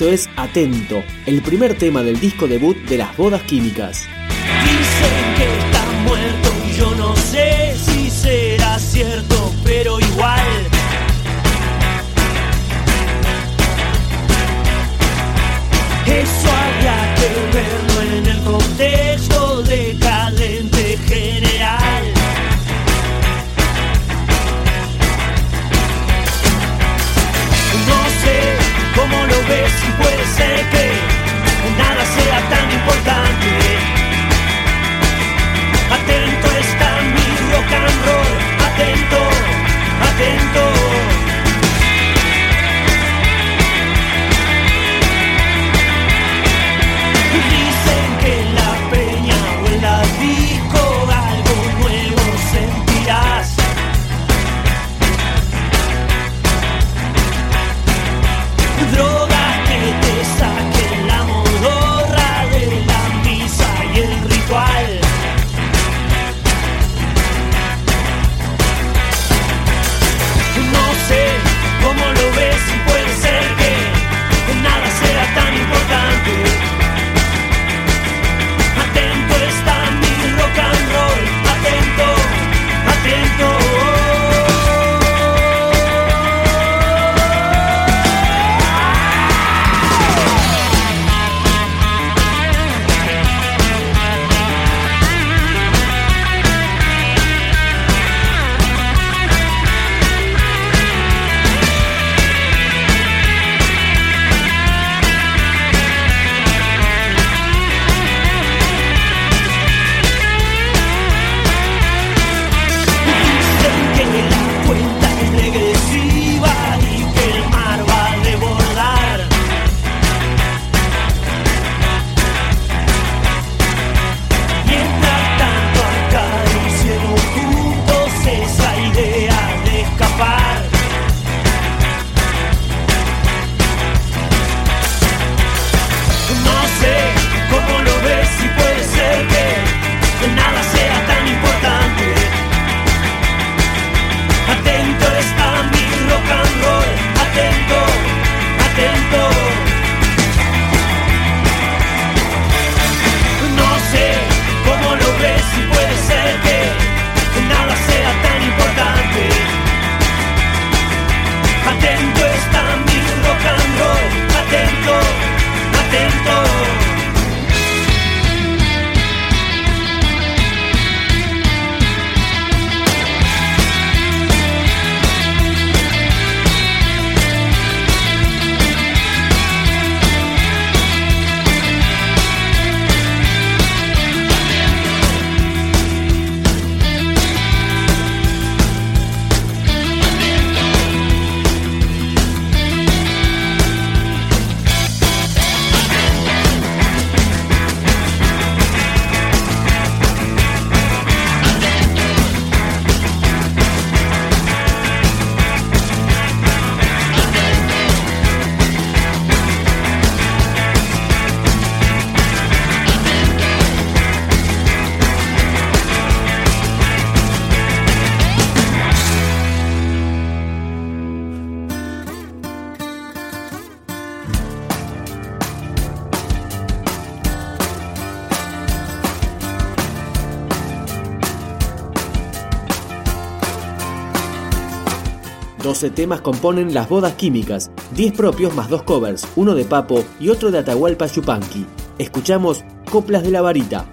Es Atento, el primer tema del disco debut de las bodas químicas. Dicen que está muerto yo no sé si será cierto, pero igual. Que nada sea tan importante. Atento está mi rock and roll, temas componen Las Bodas Químicas, 10 propios más dos covers, uno de Papo y otro de Atahualpa Chupanqui. Escuchamos Coplas de la Varita,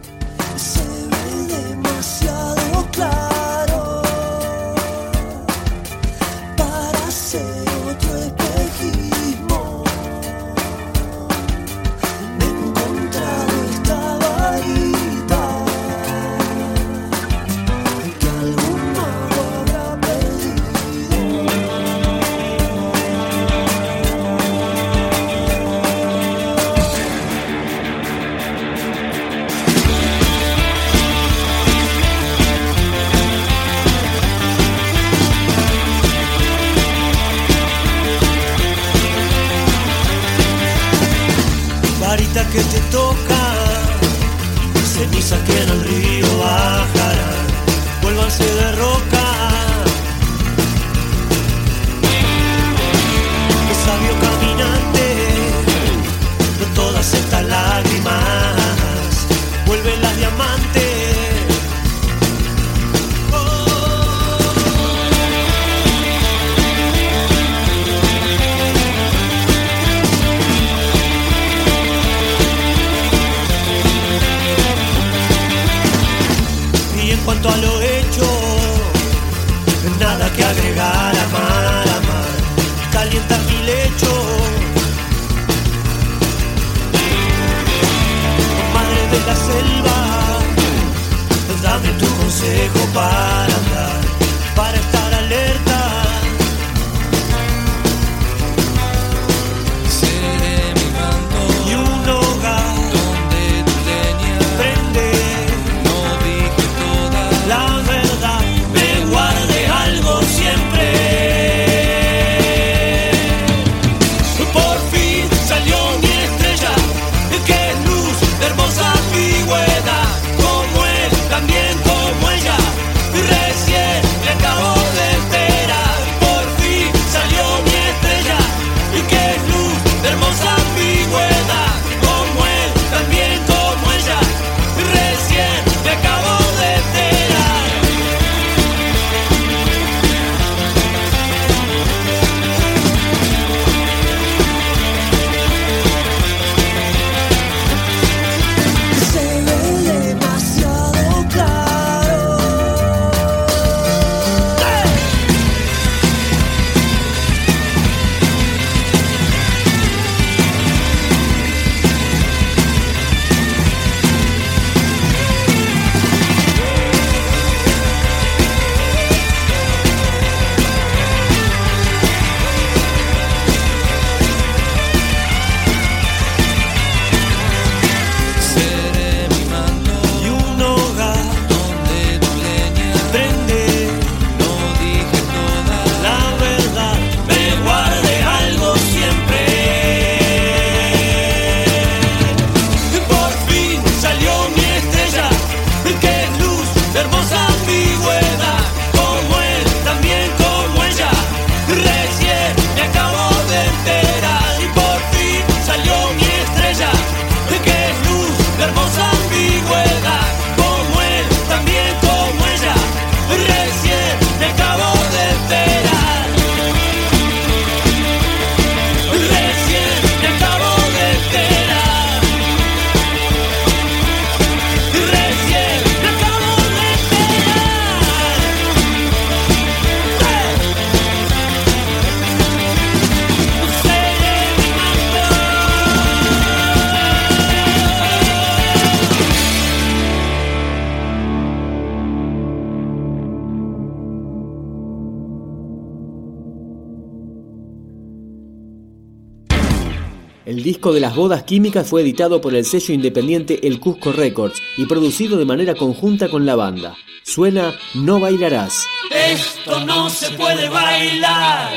disco de las bodas químicas fue editado por el sello independiente El Cusco Records y producido de manera conjunta con la banda. Suena No bailarás. Esto no se puede bailar.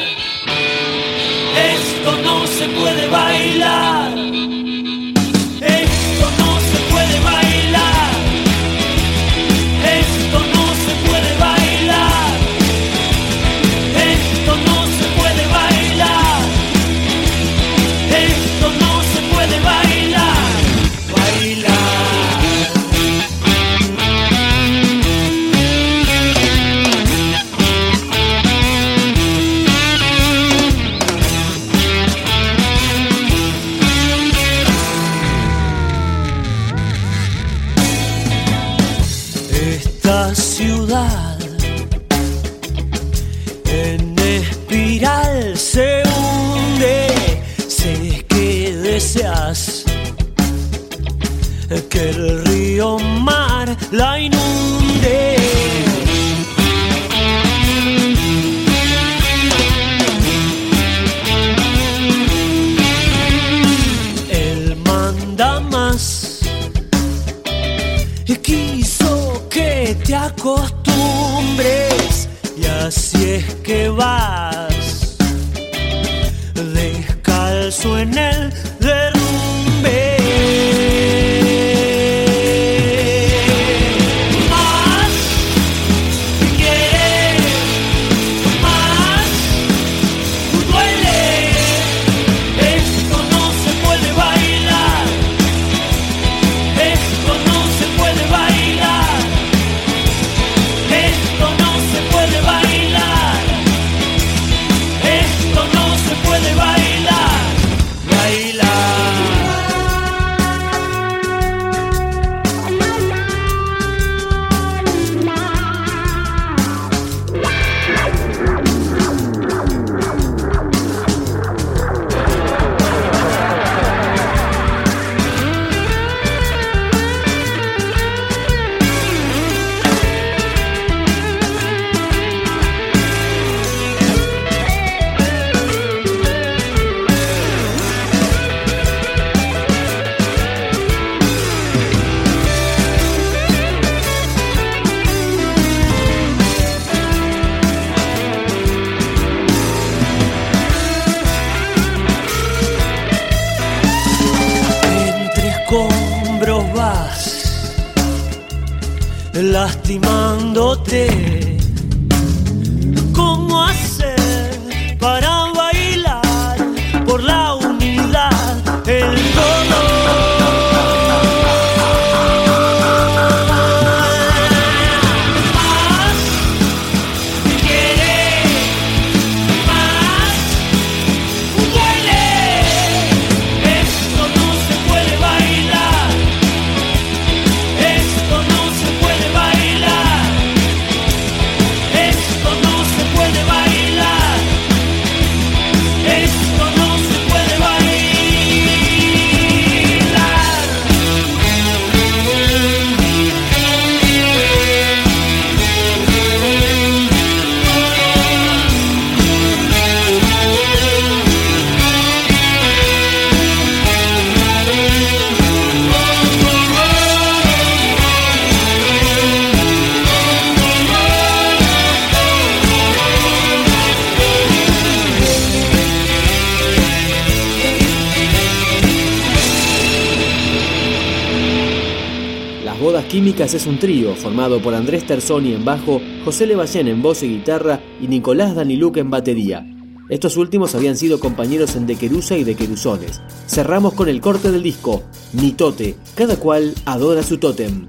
Esto no se puede bailar. ciudad. En espiral se hunde, sé que deseas que el río mar la inunde. Él manda más. Aquí te acostumbres y así es que vas. Es un trío formado por Andrés Terzoni en bajo, José Levallén en voz y guitarra y Nicolás Daniluc en batería. Estos últimos habían sido compañeros en De Querusa y De Querusones. Cerramos con el corte del disco, Mitote, cada cual adora su tótem.